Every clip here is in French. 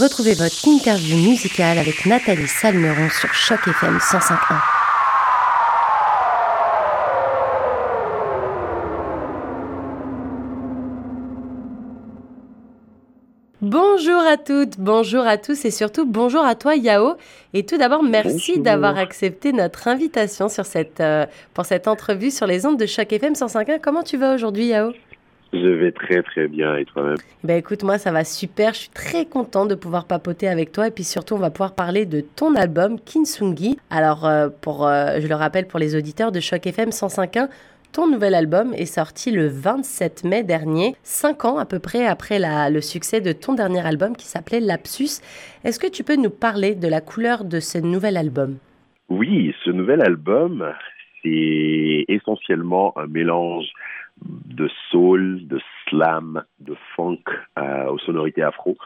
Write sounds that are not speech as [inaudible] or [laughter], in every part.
Retrouvez votre interview musicale avec Nathalie Salmeron sur Choc FM 105.1. Bonjour à toutes, bonjour à tous et surtout bonjour à toi Yao. Et tout d'abord, merci d'avoir accepté notre invitation sur cette, euh, pour cette entrevue sur les ondes de Choc FM 105.1. Comment tu vas aujourd'hui Yao? Je vais très très bien et toi-même? Ben écoute, moi ça va super. Je suis très content de pouvoir papoter avec toi et puis surtout on va pouvoir parler de ton album Kinsungi. Alors euh, pour, euh, je le rappelle pour les auditeurs de Choc FM 105.1, ton nouvel album est sorti le 27 mai dernier, cinq ans à peu près après le succès de ton dernier album qui s'appelait Lapsus. Est-ce que tu peux nous parler de la couleur de ce nouvel album? Oui, ce nouvel album, c'est essentiellement un mélange de soul, de slam, de funk euh, aux sonorités afro.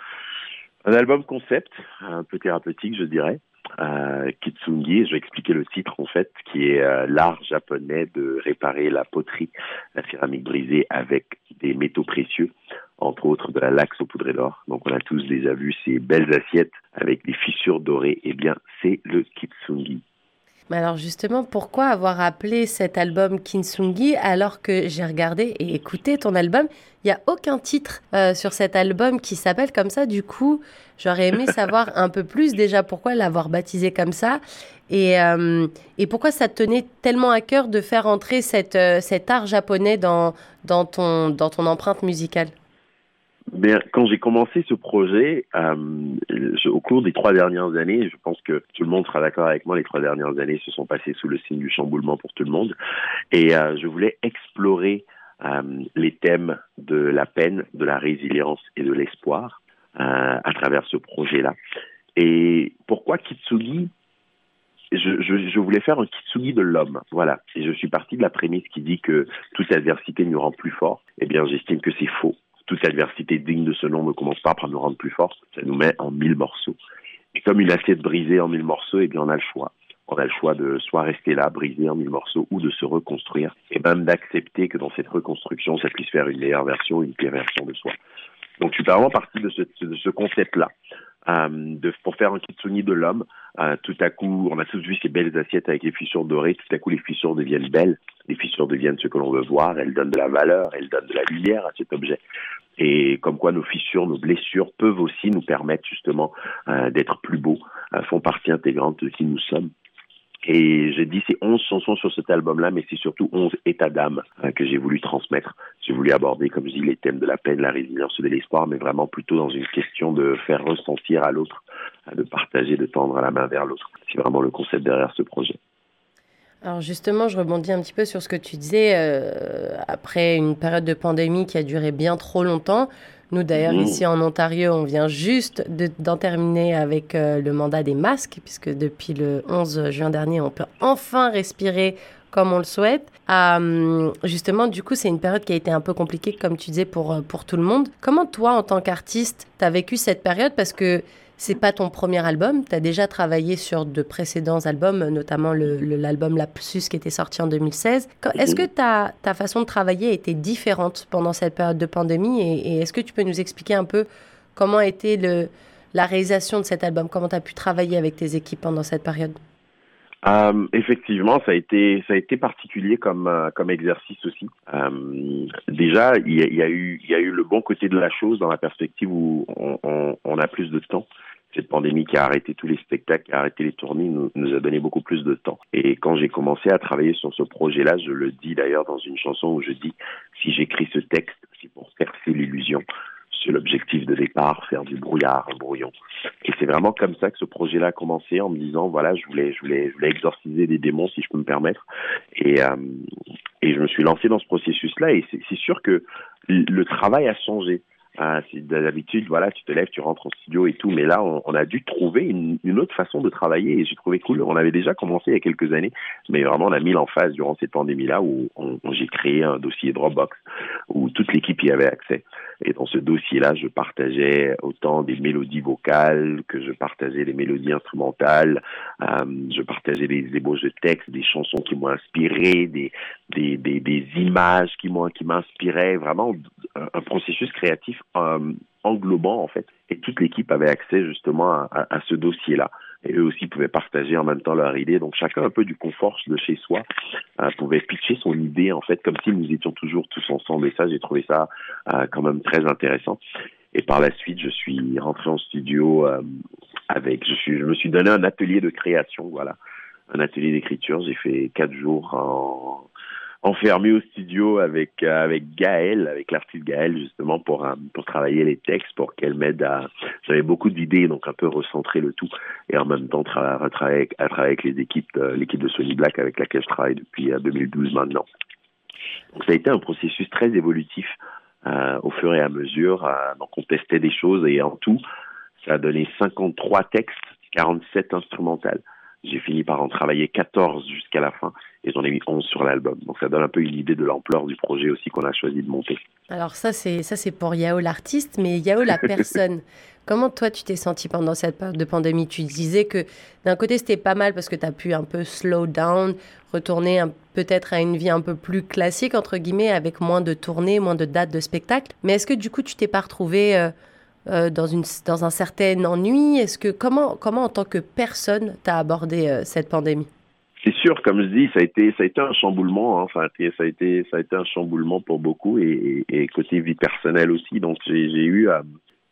Un album concept, un peu thérapeutique, je dirais. Euh, Kitsungi, je vais expliquer le titre en fait, qui est euh, l'art japonais de réparer la poterie, la céramique brisée avec des métaux précieux, entre autres de la laxe au poudré d'or. Donc on a tous déjà vu ces belles assiettes avec des fissures dorées. Eh bien, c'est le Kitsungi. Mais alors justement, pourquoi avoir appelé cet album Kinsungi alors que j'ai regardé et écouté ton album? Il n'y a aucun titre euh, sur cet album qui s'appelle comme ça. Du coup, j'aurais aimé [laughs] savoir un peu plus déjà pourquoi l'avoir baptisé comme ça et, euh, et pourquoi ça te tenait tellement à cœur de faire entrer cette, euh, cet art japonais dans, dans, ton, dans ton empreinte musicale? Quand j'ai commencé ce projet, euh, au cours des trois dernières années, je pense que tout le monde sera d'accord avec moi, les trois dernières années se sont passées sous le signe du chamboulement pour tout le monde. Et euh, je voulais explorer euh, les thèmes de la peine, de la résilience et de l'espoir à travers ce projet-là. Et pourquoi Kitsugi? Je, voulais faire un kitsugi de l'homme, voilà. Et je suis parti de la prémisse qui dit que toute adversité nous rend plus fort. Eh bien, j'estime que c'est faux toute adversité digne de ce nom ne commence pas par nous rendre plus forts, ça nous met en mille morceaux. Et comme une assiette brisée en mille morceaux, eh bien on a le choix. On a le choix de soit rester là, brisé en mille morceaux, ou de se reconstruire, et même d'accepter que dans cette reconstruction, ça puisse faire une meilleure version, une pire version de soi. Donc je suis vraiment parti de ce, concept-là. Euh, pour faire un kitsuni de l'homme, euh, tout à coup, on a tous vu ces belles assiettes avec les fissures dorées, tout à coup les fissures deviennent belles, les fissures deviennent ce que l'on veut voir, elles donnent de la valeur, elles donnent de la lumière à cet objet. Et comme quoi nos fissures, nos blessures peuvent aussi nous permettre justement euh, d'être plus beaux, euh, font partie intégrante de qui nous sommes. Et j'ai dit c'est 11 chansons sur cet album-là, mais c'est surtout 11 états d'âme euh, que j'ai voulu transmettre. J'ai voulu aborder, comme je dis, les thèmes de la peine, la résilience et de l'espoir, mais vraiment plutôt dans une question de faire ressentir à l'autre, de partager, de tendre la main vers l'autre. C'est vraiment le concept derrière ce projet. Alors justement, je rebondis un petit peu sur ce que tu disais. Euh, après une période de pandémie qui a duré bien trop longtemps, nous d'ailleurs mmh. ici en Ontario, on vient juste d'en terminer avec euh, le mandat des masques, puisque depuis le 11 juin dernier, on peut enfin respirer comme on le souhaite. Euh, justement, du coup, c'est une période qui a été un peu compliquée, comme tu disais, pour, pour tout le monde. Comment toi, en tant qu'artiste, tu as vécu cette période? Parce que c'est pas ton premier album. Tu as déjà travaillé sur de précédents albums, notamment l'album Lapsus qui était sorti en 2016. Est-ce que ta, ta façon de travailler était différente pendant cette période de pandémie? Et, est-ce que tu peux nous expliquer un peu comment a été le, la réalisation de cet album? Comment tu as pu travailler avec tes équipes pendant cette période? Euh, effectivement, ça a été ça a été particulier comme euh, comme exercice aussi. Euh, déjà, il y, a, eu il y a eu le bon côté de la chose dans la perspective où on, on, on a plus de temps cette pandémie qui a arrêté tous les spectacles, qui a arrêté les tournées, nous, nous a donné beaucoup plus de temps. Et quand j'ai commencé à travailler sur ce projet-là, je le dis d'ailleurs dans une chanson où je dis, si j'écris ce texte, c'est pour percer l'illusion. C'est l'objectif de départ, faire du brouillard, un brouillon. Et c'est vraiment comme ça que ce projet-là a commencé, en me disant, voilà, je voulais, je voulais, je voulais exorciser des démons, si je peux me permettre. Et, euh, et je me suis lancé dans ce processus-là. Et c'est sûr que le travail a changé Euh, D'habitude, voilà, tu te lèves, tu rentres en studio et tout, mais là, on, a dû trouver une, autre façon de travailler et j'ai trouvé cool. On avait déjà commencé il y a quelques années, mais vraiment, on a mis l'emphase durant cette pandémie-là où j'ai créé un dossier Dropbox où toute l'équipe y avait accès. Et dans ce dossier-là, je partageais autant des mélodies vocales que je partageais des mélodies instrumentales, euh, je partageais des ébauches de textes, des chansons qui m'ont inspiré, des, des, des, images qui m'ont qui m'inspiraient, vraiment un, processus créatif euh, englobant en fait. Et toute l'équipe avait accès justement à ce dossier-là. Et eux aussi pouvaient partager en même temps leur idée. Donc chacun un peu du confort de chez soi euh, pouvait pitcher son idée en fait comme si nous étions toujours tous ensemble. Et ça, j'ai trouvé ça euh, quand même très intéressant. Et par la suite, je suis rentré en studio euh, avec, je, suis, je me suis donné un atelier de création, voilà, un atelier d'écriture. J'ai fait quatre jours en, enfermé au studio avec euh, avec Gaëlle, avec l'artiste Gaëlle justement pour euh, pour travailler les textes, pour qu'elle m'aide à. J'avais beaucoup d'idées, donc un peu recentrer le tout et en même temps travailler à travailler avec les équipes, euh, l'équipe de Sony Black avec laquelle je travaille depuis 2012 maintenant. Donc ça a été un processus très évolutif euh, au fur et à mesure. donc on testait des choses et en tout, ça a donné 53 textes, 47 instrumentales. J'ai fini par en travailler 14 jusqu'à la fin et j'en ai mis 11 sur l'album. Donc ça donne un peu une idée de l'ampleur du projet aussi qu'on a choisi de monter. Alors ça c'est ça c'est pour Yao l'artiste, mais Yao la [laughs] personne. Comment toi tu t'es senti pendant cette période de pandémie? Tu disais que d'un côté c'était pas mal parce que tu as pu un peu slow down, retourner peut-être à une vie un peu plus classique entre guillemets avec moins de tournées, moins de dates de spectacles. Mais est-ce que du coup tu t'es pas retrouvé euh, euh, dans, une, dans un certain ennui Est-ce que comment, comment en tant que personne t'as abordé euh, cette pandémie? C'est sûr, comme je dis, ça a été ça a été un chamboulement. Hein. Enfin, ça a été ça a été un chamboulement pour beaucoup et, côté vie personnelle aussi. Donc j'ai eu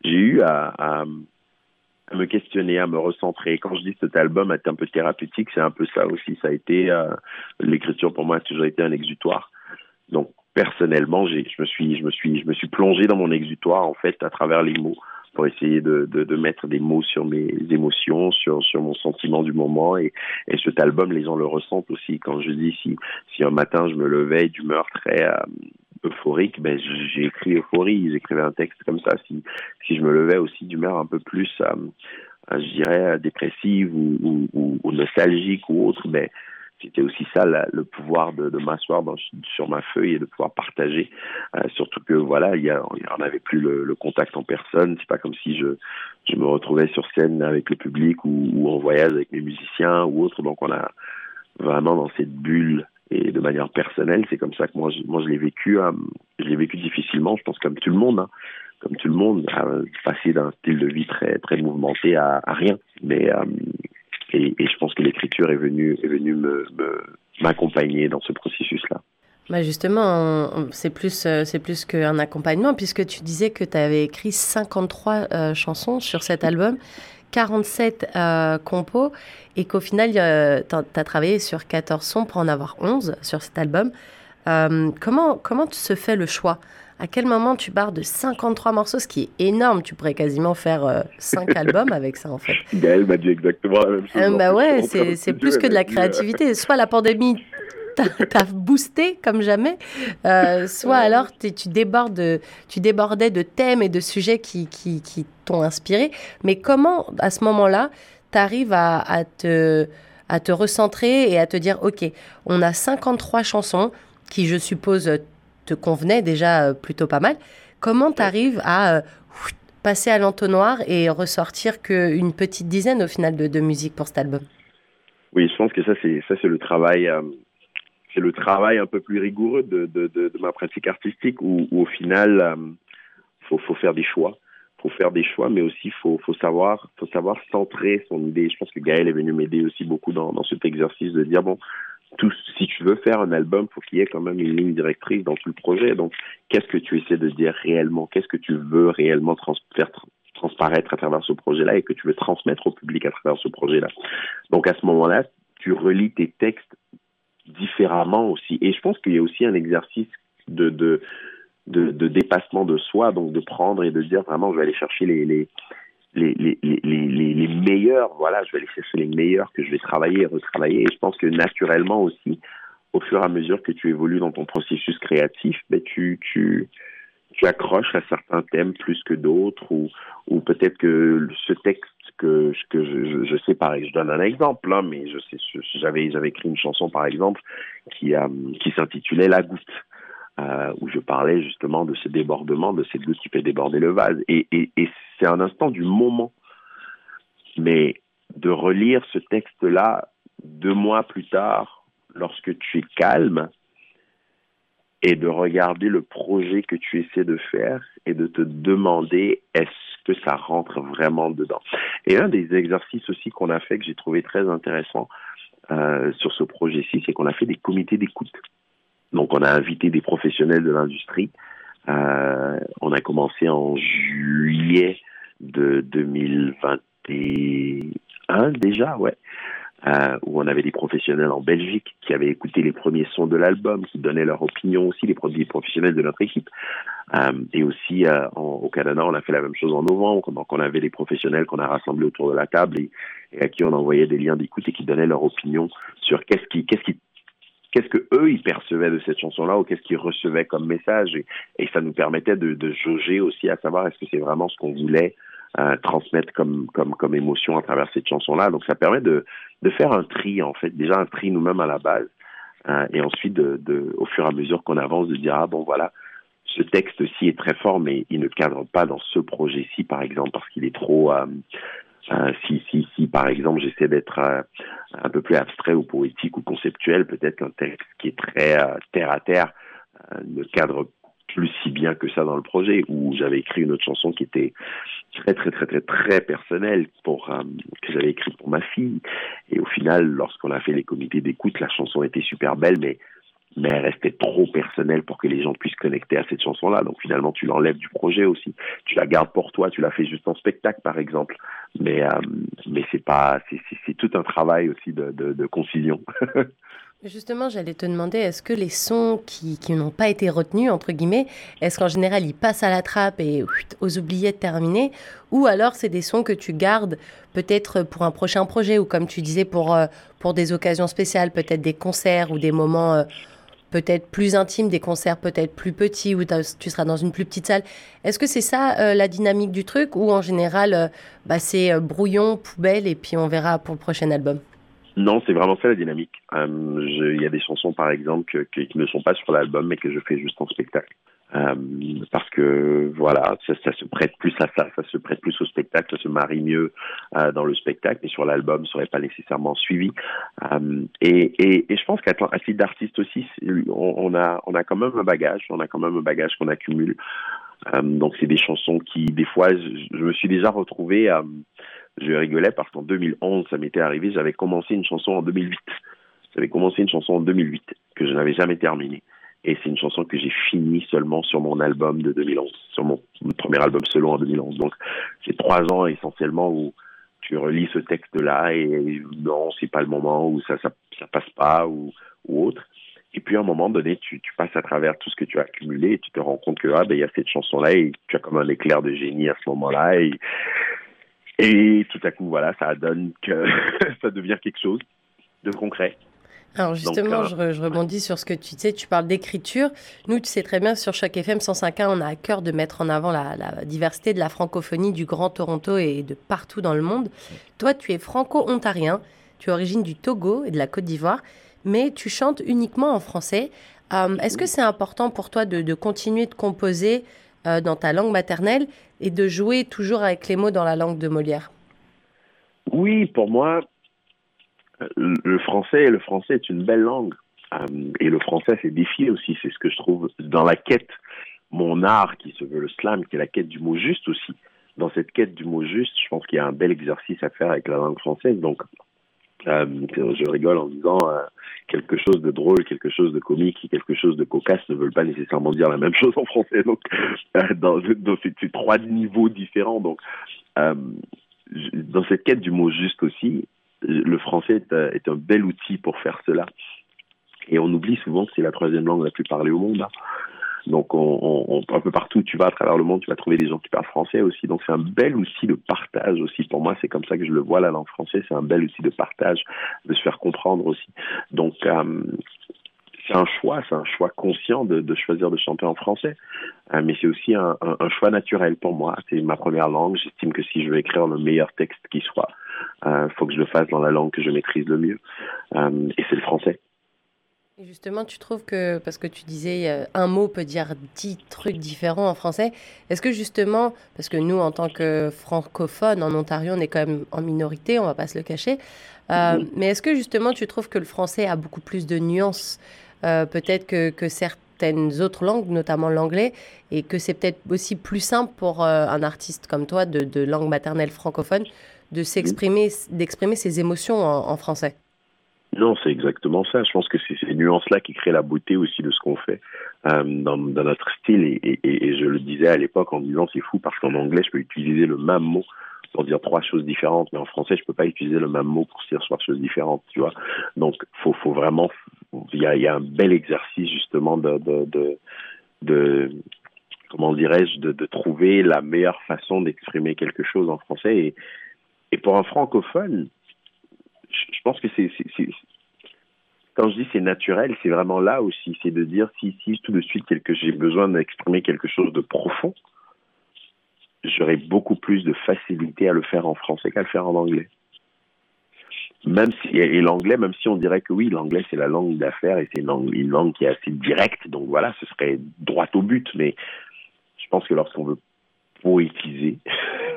j'ai eu à, me questionner, à me recentrer. Quand je dis que cet album est un peu thérapeutique, c'est un peu ça aussi. Ça a été euh, l'écriture pour moi a toujours été un exutoire. Donc personnellement, j'ai, je me suis, je me suis, je me suis plongé dans mon exutoire en fait à travers les mots pour essayer de, de, de mettre des mots sur mes émotions, sur sur mon sentiment du moment et, et cet album, les gens le ressentent aussi. Quand je dis si si un matin je me levais d'humeur très euh, euphorique, ben j'ai écrit euphorie, j'écrivais un texte comme ça. Si si je me levais aussi d'humeur un peu plus, euh, je dirais dépressive ou, ou, ou, nostalgique ou autre, ben c'était aussi ça le pouvoir de, m'asseoir sur ma feuille et de pouvoir partager. Euh, surtout que voilà, il y, a, il y en avait plus le, contact en personne. C'est pas comme si je, me retrouvais sur scène avec le public ou, en voyage avec mes musiciens ou autre. Donc on a vraiment dans cette bulle et de manière personnelle, c'est comme ça que moi je, l'ai vécu. Euh, je l'ai vécu difficilement. Je pense comme tout le monde. Hein comme tout le monde, à passer d'un style de vie très très mouvementé à, à rien. Mais euh, et, je pense que l'écriture est venue, est venue m'accompagner dans ce processus-là. Bah justement, c'est plus, euh, c'est plus qu'un accompagnement, puisque tu disais que tu avais écrit 53 euh, chansons sur cet album, 47 euh, compos, et qu'au final, euh, tu as travaillé sur 14 sons pour en avoir 11 sur cet album. Euh, comment, comment se fait le choix? À quel moment tu pars de 53 morceaux, ce qui est énorme? Tu pourrais quasiment faire euh, 5 [laughs] albums avec ça, en fait. Gaël m'a dit exactement la même chose. Euh, bah ouais, c'est plus que de la créativité. [laughs] Soit la pandémie t'a boosté comme jamais, euh, soit alors tu, débordes, tu débordais de thèmes et de sujets qui, qui, qui t'ont inspiré. Mais comment, à ce moment-là, tu arrives à, à, te, à te recentrer et à te dire, OK, on a 53 chansons qui, je suppose, te convenait déjà euh, plutôt pas mal. Comment tu arrives à euh, [sniffs] passer à l'entonnoir et ressortir qu'une petite dizaine au final de, de, musique pour cet album? Oui, je pense que ça c'est ça c'est le travail euh, c'est le travail un peu plus rigoureux de, de, de, ma pratique artistique où, où au final euh, faut faut faire des choix faut faire des choix, mais aussi faut faut savoir faut savoir centrer son idée. Je pense que Gaël est venu m'aider aussi beaucoup dans, dans cet exercice de dire bon si tu veux faire un album, faut qu'il y ait quand même une ligne directrice dans tout le projet. Donc, qu'est-ce que tu essaies de dire réellement? Qu'est-ce que tu veux réellement faire transparaître à travers ce projet-là et que tu veux transmettre au public à travers ce projet-là? Donc, à ce moment-là, tu relis tes textes différemment aussi. Et je pense qu'il y a aussi un exercice de, de, de, de dépassement de soi, donc de prendre et de dire vraiment, je vais aller chercher les, les les, les, les, les, meilleurs, voilà, je vais aller chercher les meilleurs que je vais travailler et retravailler. Et je pense que naturellement aussi, au fur et à mesure que tu évolues dans ton processus créatif, ben tu, tu, tu accroches à certains thèmes plus que d'autres ou, ou peut-être que ce texte que, que je, je, sais pareil, je donne un exemple, hein, mais je sais, j'avais, j'avais écrit une chanson par exemple qui, qui s'intitulait La goutte. Euh, où je parlais justement de ce débordement, de cette goutte qui fait déborder le vase. Et c'est un instant du moment. Mais de relire ce texte-là deux mois plus tard, lorsque tu es calme, et de regarder le projet que tu essaies de faire et de te demander est-ce que ça rentre vraiment dedans? Et un des exercices aussi qu'on a fait que j'ai trouvé très intéressant euh, sur ce projet-ci, c'est qu'on a fait des comités d'écoute. Donc on a invité des professionnels de l'industrie. Euh, on a commencé en juillet de 2021 déjà, ouais euh, où on avait des professionnels en Belgique qui avaient écouté les premiers sons de l'album, qui donnaient leur opinion aussi, les produits professionnels de notre équipe. Euh, et aussi au Canada, on a fait la même chose en novembre. Donc on avait des professionnels qu'on a rassemblés autour de la table et, et à qui on envoyait des liens d'écoute et qui donnaient leur opinion sur qu'est-ce qui, qu'est-ce qui qu'est-ce que eux ils percevaient de cette chanson-là ou qu'est-ce qu'ils recevaient comme message? Et, ça nous permettait de, de jauger aussi à savoir est-ce que c'est vraiment ce qu'on voulait euh, transmettre comme comme comme émotion à travers cette chanson là donc ça permet de de faire un tri en fait déjà un tri nous-mêmes à la base euh, et ensuite de, de au fur et à mesure qu'on avance de dire ah bon voilà ce texte-ci est très fort mais il ne cadre pas dans ce projet-ci par exemple parce qu'il est trop euh, euh, si, si, si, par exemple, j'essaie d'être euh, un peu plus abstrait ou poétique ou conceptuel, peut-être qu'un texte qui est très euh, terre à terre ne cadre plus si bien que ça dans le projet, où j'avais écrit une autre chanson qui était très très très très très personnelle pour que j'avais écrite pour ma fille. Et au final, lorsqu'on a fait les comités d'écoute, la chanson était super belle, mais mais elle restait trop personnelle pour que les gens puissent connecter à cette chanson-là. Donc finalement, tu l'enlèves du projet aussi. Tu la gardes pour toi. Tu la fais juste en spectacle, par exemple. Mais euh, mais c'est pas c'est tout un travail aussi de de, de concision. [laughs] Justement, j'allais te demander, est-ce que les sons qui, qui n'ont pas été retenus, entre guillemets, est-ce qu'en général ils passent à la trappe et aux oubliettes terminées Ou alors c'est des sons que tu gardes peut-être pour un prochain projet ou comme tu disais pour, euh, pour des occasions spéciales, peut-être des concerts ou des moments euh, peut-être plus intimes, des concerts peut-être plus petits où tu seras dans une plus petite salle. Est-ce que c'est ça euh, la dynamique du truc ou en général bah, c'est brouillon, poubelle et puis on verra pour le prochain album? Non, c'est vraiment ça la dynamique. Euh, il y a des chansons, par exemple, qui ne sont pas sur l'album, mais que je fais juste en spectacle. Euh, parce que voilà, ça, se prête plus à ça, ça se prête plus au spectacle, ça se marie mieux euh, dans le spectacle, mais sur l'album, ça serait pas nécessairement suivi. Euh, et, je pense qu'à titre d'artiste aussi, on, a quand même un bagage, on a quand même un bagage qu'on accumule. Donc c'est des chansons qui, des fois, je, je me suis déjà retrouvé je rigolais parce qu'en 2011, ça m'était arrivé, j'avais commencé une chanson en 2008. J'avais commencé une chanson en 2008 que je n'avais jamais terminée. Et c'est une chanson que j'ai finie seulement sur mon album de 2011, sur mon, premier album solo en 2011. Donc, c'est trois ans essentiellement où tu relis ce texte-là et non, c'est pas le moment où ça, ça, passe pas ou, ou autre. Et puis, à un moment donné, tu, tu passes à travers tout ce que tu as accumulé et tu te rends compte que, ah, ben, il y a cette chanson-là et tu as comme un éclair de génie à ce moment-là et et tout à coup, voilà, ça donne que [laughs] ça devient quelque chose de concret. Alors justement, Donc, euh, je, je, rebondis sur ce que tu sais, tu parles d'écriture. Nous, tu sais très bien, sur chaque FM 105.1, on a à cœur de mettre en avant la, la, diversité de la francophonie du Grand Toronto et de partout dans le monde. Toi, tu es franco-ontarien, tu es origine du Togo et de la Côte d'Ivoire, mais tu chantes uniquement en français. Euh, Est-ce que c'est important pour toi de, de continuer de composer euh, dans ta langue maternelle et de jouer toujours avec les mots dans la langue de Molière? Oui, pour moi, le français, le français est une belle langue. Euh, et le français s'est défié aussi, c'est ce que je trouve dans la quête, mon art qui se veut le slam, qui est la quête du mot juste aussi. Dans cette quête du mot juste, je pense qu'il y a un bel exercice à faire avec la langue française. Donc, euh, je rigole en disant euh, quelque chose de drôle, quelque chose de comique quelque chose de cocasse ne veulent pas nécessairement dire la même chose en français. Donc, dans, ces, ces, trois niveaux différents. Donc, dans cette quête du mot juste aussi, le français est, est, un bel outil pour faire cela. Et on oublie souvent que c'est la troisième langue la plus parlée au monde. Hein. Donc, on, on, un peu partout tu vas à travers le monde, tu vas trouver des gens qui parlent français aussi. Donc, c'est un bel outil de partage aussi. Pour moi, c'est comme ça que je le vois, la langue française. C'est un bel outil de partage, de se faire comprendre aussi. Donc, euh, c'est un choix, c'est un choix conscient de, choisir de chanter en français. Euh, mais c'est aussi un, choix naturel pour moi. C'est ma première langue. J'estime que si je veux écrire le meilleur texte qui soit, euh, faut que je le fasse dans la langue que je maîtrise le mieux. Euh, et c'est le français. Et justement, tu trouves que, parce que tu disais, un mot peut dire dix trucs différents en français, est-ce que justement, parce que nous, en tant que francophones en Ontario, on est quand même en minorité, on va pas se le cacher, euh, mm-hmm. mais est-ce que justement, tu trouves que le français a beaucoup plus de nuances euh, peut-être que, que, certaines autres langues, notamment l'anglais, et que c'est peut-être aussi plus simple pour euh, un artiste comme toi de, de langue maternelle francophone de s'exprimer, d'exprimer ses émotions en, en français. Non, c'est exactement ça. Je pense que c'est ces nuances-là qui créent la beauté aussi de ce qu'on fait euh, dans, dans, notre style. Et, et, et, je le disais à l'époque en disant c'est fou parce qu'en anglais, je peux utiliser le même mot pour dire trois choses différentes, mais en français, je peux pas utiliser le même mot pour dire trois choses différentes, tu vois. Donc, faut, faut vraiment, il y a, y a, un bel exercice justement de, de, de, de comment dirais-je, de, de, trouver la meilleure façon d'exprimer quelque chose en français. Et, et pour un francophone, je, pense que c'est, quand je dis c'est naturel, c'est vraiment là aussi, c'est de dire si, tout de suite j'ai besoin d'exprimer quelque chose de profond, j'aurais beaucoup plus de facilité à le faire en français qu'à le faire en anglais. Même si, et l'anglais, même si on dirait que oui, l'anglais c'est la langue d'affaires et c'est une langue qui est assez directe, donc voilà, ce serait droit au but, mais je pense que lorsqu'on veut poétiser,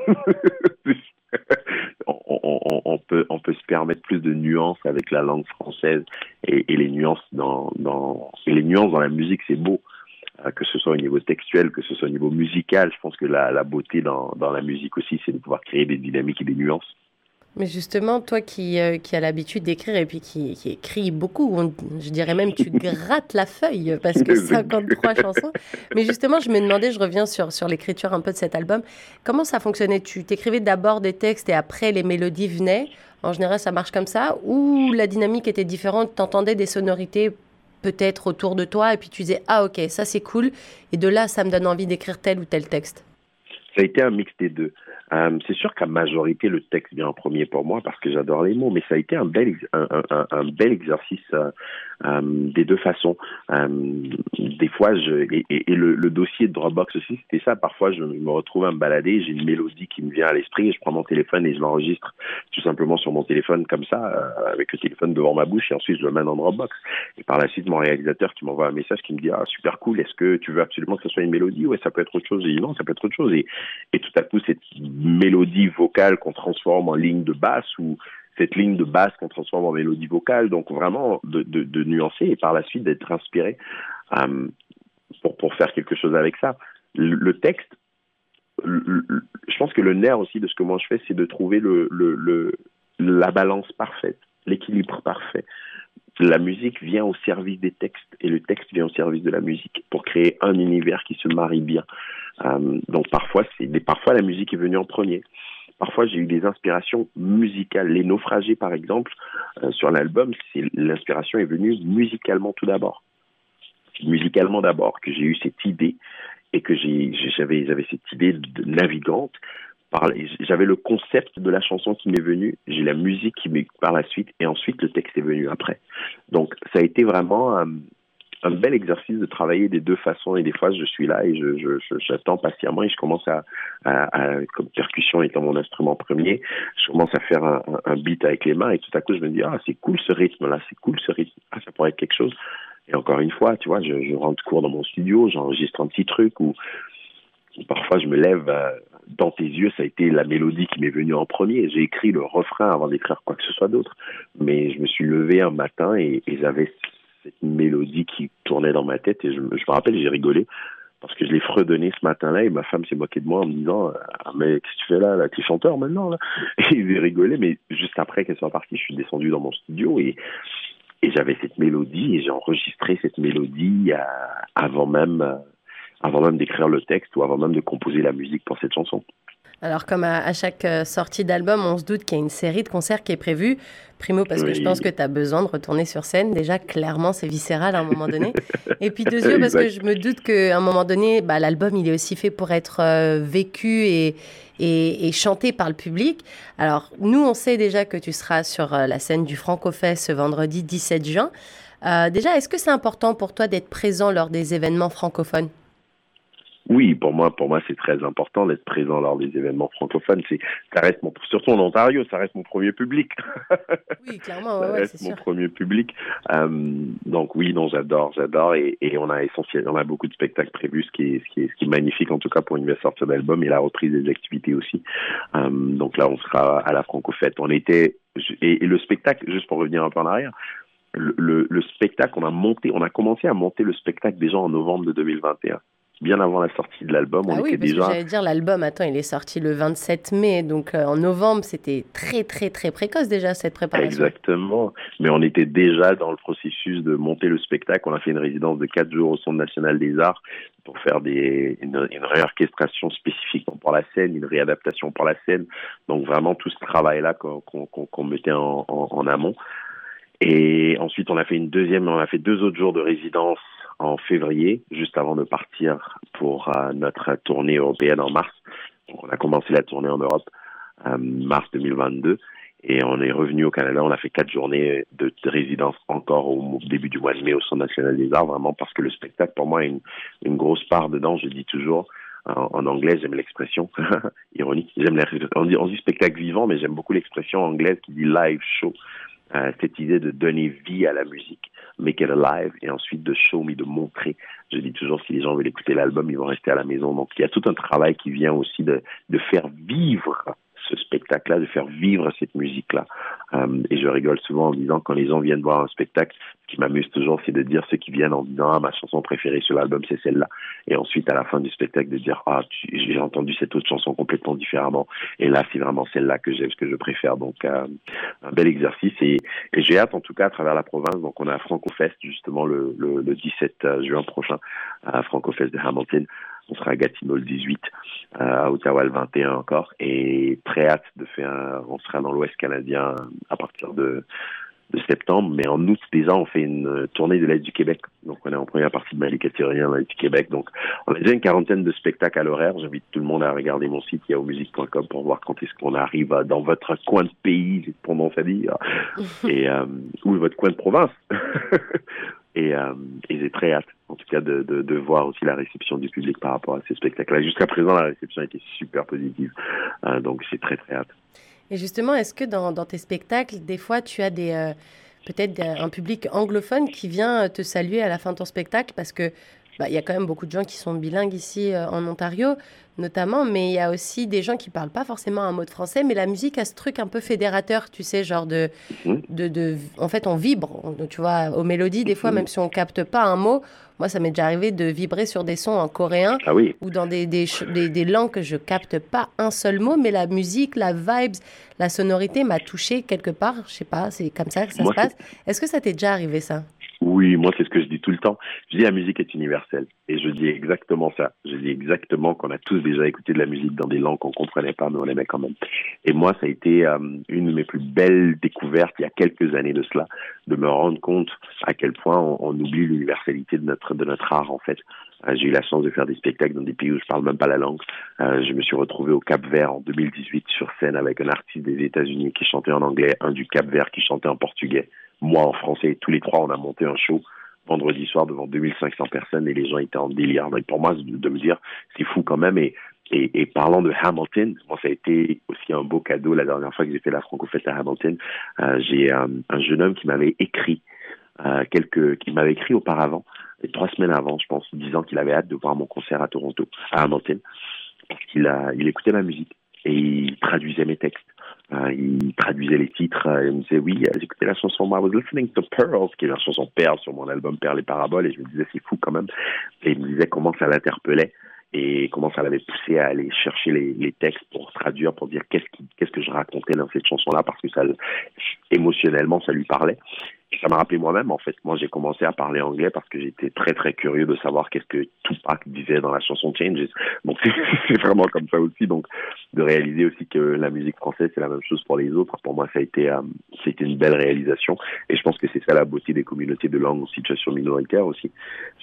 [laughs] [laughs] on, peut, se permettre plus de nuances avec la langue française et, les nuances dans, la musique, c'est beau. Euh, que ce soit au niveau textuel, que ce soit au niveau musical. Je pense que la, beauté dans, la musique aussi, c'est de pouvoir créer des dynamiques et des nuances. Mais justement, toi qui, euh, qui as l'habitude d'écrire et puis qui, qui écrit beaucoup, on, je dirais même tu grattes la feuille parce que [laughs] 53 chansons. Mais justement, je me demandais, je reviens sur, sur l'écriture un peu de cet album, comment ça fonctionnait? Tu t'écrivais d'abord des textes et après les mélodies venaient? En général, ça marche comme ça? Ou la dynamique était différente? T'entendais des sonorités peut-être autour de toi et puis tu disais ah ok ça c'est cool. Et de là ça me donne envie d'écrire tel ou tel texte ça a été un mix des deux. Euh, c'est sûr qu'à majorité, le texte vient en premier pour moi parce que j'adore les mots, mais ça a été un bel, un, un, un bel exercice euh, euh, des deux façons. Euh, des fois, je, et, et, le, le, dossier de Dropbox aussi, c'était ça. Parfois, je me retrouve à me balader, j'ai une mélodie qui me vient à l'esprit, je prends mon téléphone et je l'enregistre tout simplement sur mon téléphone comme ça, euh, avec le téléphone devant ma bouche, et ensuite je le mets dans Dropbox. Et par la suite, mon réalisateur qui m'envoie un message qui me dit ah super cool, est-ce que tu veux absolument que ce soit une mélodie? Ouais, ça peut être autre chose. Et non, ça peut être autre chose. Et tout à coup, cette mélodie vocale qu'on transforme en ligne de basse ou cette ligne de basse qu'on transforme en mélodie vocale. Donc vraiment de, nuancer et par la suite d'être inspiré euh, pour, pour faire quelque chose avec ça. Le, texte, je pense que le nerf aussi de ce que moi je fais, c'est de trouver la balance parfaite, l'équilibre parfait. La musique vient au service des textes et le texte vient au service de la musique pour créer un univers qui se marie bien. Euh, donc parfois, c'est, parfois la musique est venue en premier. Parfois, j'ai eu des inspirations musicales. Les naufragés, par exemple, euh, sur l'album, l'inspiration est venue musicalement tout d'abord. Musicalement d'abord, que j'ai eu cette idée et que j'avais cette idée de navigante. J'avais le concept de la chanson qui m'est venu, j'ai la musique qui m'est par la suite, et ensuite le texte est venu après. Donc, ça a été vraiment euh, un bel exercice de travailler des deux façons et des fois je suis là et je, je, j'attends patiemment et je commence à, comme percussion étant mon instrument premier, je commence à faire un, beat avec les mains et tout à coup je me dis ah c'est cool ce rythme là, c'est cool ce rythme, ah ça pourrait être quelque chose. Et encore une fois, tu vois, je, je rentre court dans mon studio, j'enregistre un petit truc ou parfois je me lève euh, dans tes yeux, ça a été la mélodie qui m'est venue en premier. J'ai écrit le refrain avant d'écrire quoi que ce soit d'autre, mais je me suis levé un matin et, j'avais cette mélodie qui tournait dans ma tête et je, me rappelle, j'ai rigolé parce que je l'ai fredonné ce matin-là et ma femme s'est moquée de moi en me disant ah, mais qu'est-ce que tu fais là, là tu es chanteur maintenant là [laughs] et j'ai rigolé mais juste après qu'elle soit partie je suis descendu dans mon studio et et j'avais cette mélodie et j'ai enregistré cette mélodie euh, avant même euh, avant même d'écrire le texte ou avant même de composer la musique pour cette chanson. Alors, comme à, à chaque euh, sortie d'album, on se doute qu'il y a une série de concerts qui est prévue. Primo, parce oui. que je pense que tu as besoin de retourner sur scène. Déjà, clairement, c'est viscéral à un moment donné. Et puis, deuxièmement, parce que je me doute qu'à un moment donné, bah, l'album, il est aussi fait pour être euh, vécu et, et, et, chanté par le public. Alors, nous, on sait déjà que tu seras sur euh, la scène du Francofest ce vendredi 17 juin. déjà, est-ce que c'est important pour toi d'être présent lors des événements francophones? Oui, pour moi, pour moi, c'est très important d'être présent lors des événements francophones. C'est, ça reste mon, surtout en Ontario, ça reste mon premier public. [laughs] oui, clairement, ça reste mon premier public. Euh, donc oui, non, j'adore, j'adore, et, et, on a essentiellement, on a beaucoup de spectacles prévus, ce qui est, ce qui est, ce qui est magnifique en tout cas pour une nouvelle sortie d'album et la reprise des activités aussi. Euh, donc là, on sera à la Francofête. On était et, et le spectacle, juste pour revenir un peu en arrière, le, le, le, spectacle, on a monté, on a commencé à monter le spectacle déjà en novembre de 2021 bien avant la sortie de l'album. Ah on oui, était parce déjà. J'allais dire, l'album, attends, il est sorti le 27 mai, donc euh, en novembre, c'était très, très, très précoce déjà cette préparation. Exactement. Mais on était déjà dans le processus de monter le spectacle. On a fait une résidence de quatre jours au Centre national des arts pour faire des, une, une réorchestration spécifique pour la scène, une réadaptation pour la scène. Donc vraiment tout ce travail-là qu'on qu qu mettait en, en, en amont. Et ensuite, on a fait une deuxième, on a fait deux autres jours de résidence en février, juste avant de partir pour euh, notre tournée européenne en mars. On a commencé la tournée en Europe euh, mars 2022 et on est revenu au Canada. On a fait quatre journées de, de, résidence encore au début du mois de mai au Centre national des arts, vraiment parce que le spectacle pour moi a une, grosse part dedans. Je dis toujours. En, en anglais, j'aime l'expression [laughs] ironique. J'aime on on dit spectacle vivant, mais j'aime beaucoup l'expression anglaise qui dit live show. Euh, cette idée de donner vie à la musique, make it alive, et ensuite de show me, de montrer. Je dis toujours, si les gens veulent écouter l'album, ils vont rester à la maison. Donc, il y a tout un travail qui vient aussi de, de faire vivre ce spectacle-là, de faire vivre cette musique-là. Euh, et je rigole souvent en disant, quand les gens viennent voir un spectacle, ce qui m'amuse toujours, c'est de dire ceux qui viennent en disant, ah, ma chanson préférée sur l'album, c'est celle-là. Et ensuite, à la fin du spectacle, de dire, ah, j'ai entendu cette autre chanson complètement différemment. Et là, c'est vraiment celle-là que j'aime, ce que je préfère. Donc, euh, un bel exercice. Et, j'ai hâte, en tout cas, à travers la province. Donc, on a FrancoFest, justement, le, le, le 17 juin prochain, à FrancoFest de Hamilton on sera à Gatineau le 18, euh, à Ottawa le 21 encore, et très hâte de faire, on sera dans l'Ouest canadien à partir de, de septembre, mais en août déjà on fait une tournée de l'Est du Québec, donc on est en première partie de Malika-Thérien, l'Est du Québec, donc on a déjà une quarantaine de spectacles à l'horaire, j'invite tout le monde à regarder mon site yaomusique.com pour voir quand est-ce qu'on arrive dans votre coin de pays, j'ai tendance à dire, [laughs] et, euh, ou votre coin de province. [laughs] et, euh, et j'ai très hâte, en tout cas, de, voir aussi la réception du public par rapport à ces spectacles-là. Jusqu'à présent, la réception a été super positive, euh, donc j'ai très très hâte. Et justement, est-ce que dans, dans, tes spectacles, des fois, tu as des euh, peut-être un public anglophone qui vient te saluer à la fin de ton spectacle parce que bah, y a quand même beaucoup de gens qui sont bilingues ici euh, en Ontario, notamment, mais il y a aussi des gens qui parlent pas forcément un mot de français, mais la musique a ce truc un peu fédérateur, tu sais, genre de, de, de en fait, on vibre, tu vois, aux mélodies, des fois, même si on capte pas un mot. Moi, ça m'est déjà arrivé de vibrer sur des sons en coréen ah oui. ou dans des, des, des, des, langues que je capte pas un seul mot, mais la musique, la vibes, la sonorité m'a touché quelque part. Je sais pas, c'est comme ça que ça Moi, se passe. Est-ce que ça t'est déjà arrivé ça? Oui, moi c'est ce que je dis tout le temps. Je dis la musique est universelle et je dis exactement ça. Je dis exactement qu'on a tous déjà écouté de la musique dans des langues qu'on comprenait pas, mais on aimait quand même. Et moi, ça a été euh, une de mes plus belles découvertes il y a quelques années de cela, de me rendre compte à quel point on, oublie l'universalité de notre de notre art en fait. Euh, J'ai eu la chance de faire des spectacles dans des pays où je parle même pas la langue. Euh, je me suis retrouvé au Cap Vert en 2018 sur scène avec un artiste des États-Unis qui chantait en anglais, un du Cap Vert qui chantait en portugais moi en français. Tous les trois, on a monté un show vendredi soir devant 2500 personnes et les gens étaient en délire. Donc pour moi, de me dire, c'est fou quand même. Et, parlant de Hamilton, moi, ça a été aussi un beau cadeau la dernière fois que j'ai fait la Franco-Fête à Hamilton. Euh, j'ai euh, un jeune homme qui m'avait écrit, euh, quelques, qui m'avait écrit auparavant, trois semaines avant, je pense, disant qu'il avait hâte de voir mon concert à Toronto, à Hamilton, parce qu'il il écoutait ma musique et il traduisait mes textes. Euh, il traduisait les titres, euh, il me disait oui, euh, j'écoutais la chanson I was listening to Pearls, qui est la chanson Perles sur mon album Perles et Paraboles, et je me disais c'est fou quand même. Et il me disait comment ça l'interpellait et comment ça l'avait poussé à aller chercher les, textes pour traduire, pour dire qu'est-ce qu'est-ce que je racontais dans cette chanson-là, parce que ça, émotionnellement, ça lui parlait. Ça m'a rappelé moi-même, en fait. Moi, j'ai commencé à parler anglais parce que j'étais très, très curieux de savoir qu'est-ce que Tupac disait dans la chanson Changes. Donc, [laughs] c'est vraiment comme ça aussi. Donc, de réaliser aussi que la musique française, c'est la même chose pour les autres. Pour moi, ça a été, euh, c'était une belle réalisation. Et je pense que c'est ça la beauté des communautés de langue en situation minoritaire aussi.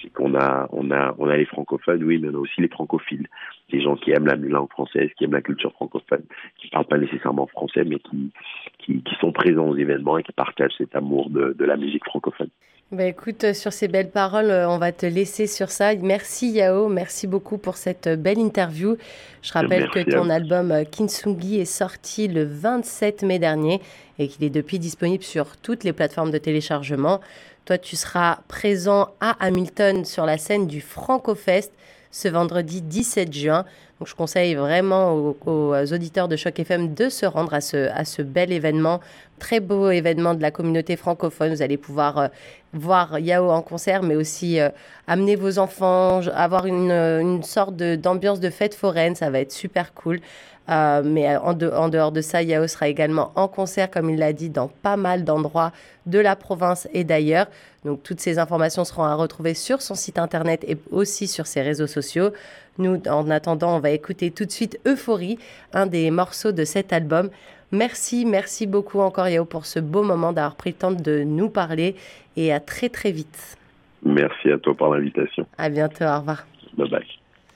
C'est qu'on a, on a, on a les francophones, oui, mais on a aussi les francophiles. Des gens qui aiment la langue française, qui aiment la culture francophone, qui parlent pas nécessairement français, mais qui, qui, qui sont présents aux événements et qui partagent cet amour de, de la musique francophone. Bah écoute, sur ces belles paroles, on va te laisser sur ça. Merci Yao, merci beaucoup pour cette belle interview. Je rappelle que ton album Kinsungi est sorti le 27 mai dernier et qu'il est depuis disponible sur toutes les plateformes de téléchargement. Toi, tu seras présent à Hamilton sur la scène du FrancoFest ce vendredi 17 juin. Je conseille vraiment aux, auditeurs de Choc FM de se rendre à ce, à ce bel événement, très beau événement de la communauté francophone. Vous allez pouvoir euh, voir Yao en concert, mais aussi euh, amener vos enfants, avoir une, une sorte d'ambiance de, fête foraine. Ça va être super cool. Euh, mais en, en, dehors de ça, Yao sera également en concert, comme il l'a dit, dans pas mal d'endroits de la province et d'ailleurs. Donc toutes ces informations seront à retrouver sur son site internet et aussi sur ses réseaux sociaux. Nous, en attendant, on va écouter tout de suite Euphorie, un des morceaux de cet album. Merci, merci beaucoup encore Yao pour ce beau moment d'avoir pris le temps de nous parler et à très très vite. Merci à toi pour l'invitation. À bientôt, au revoir. Bye bye.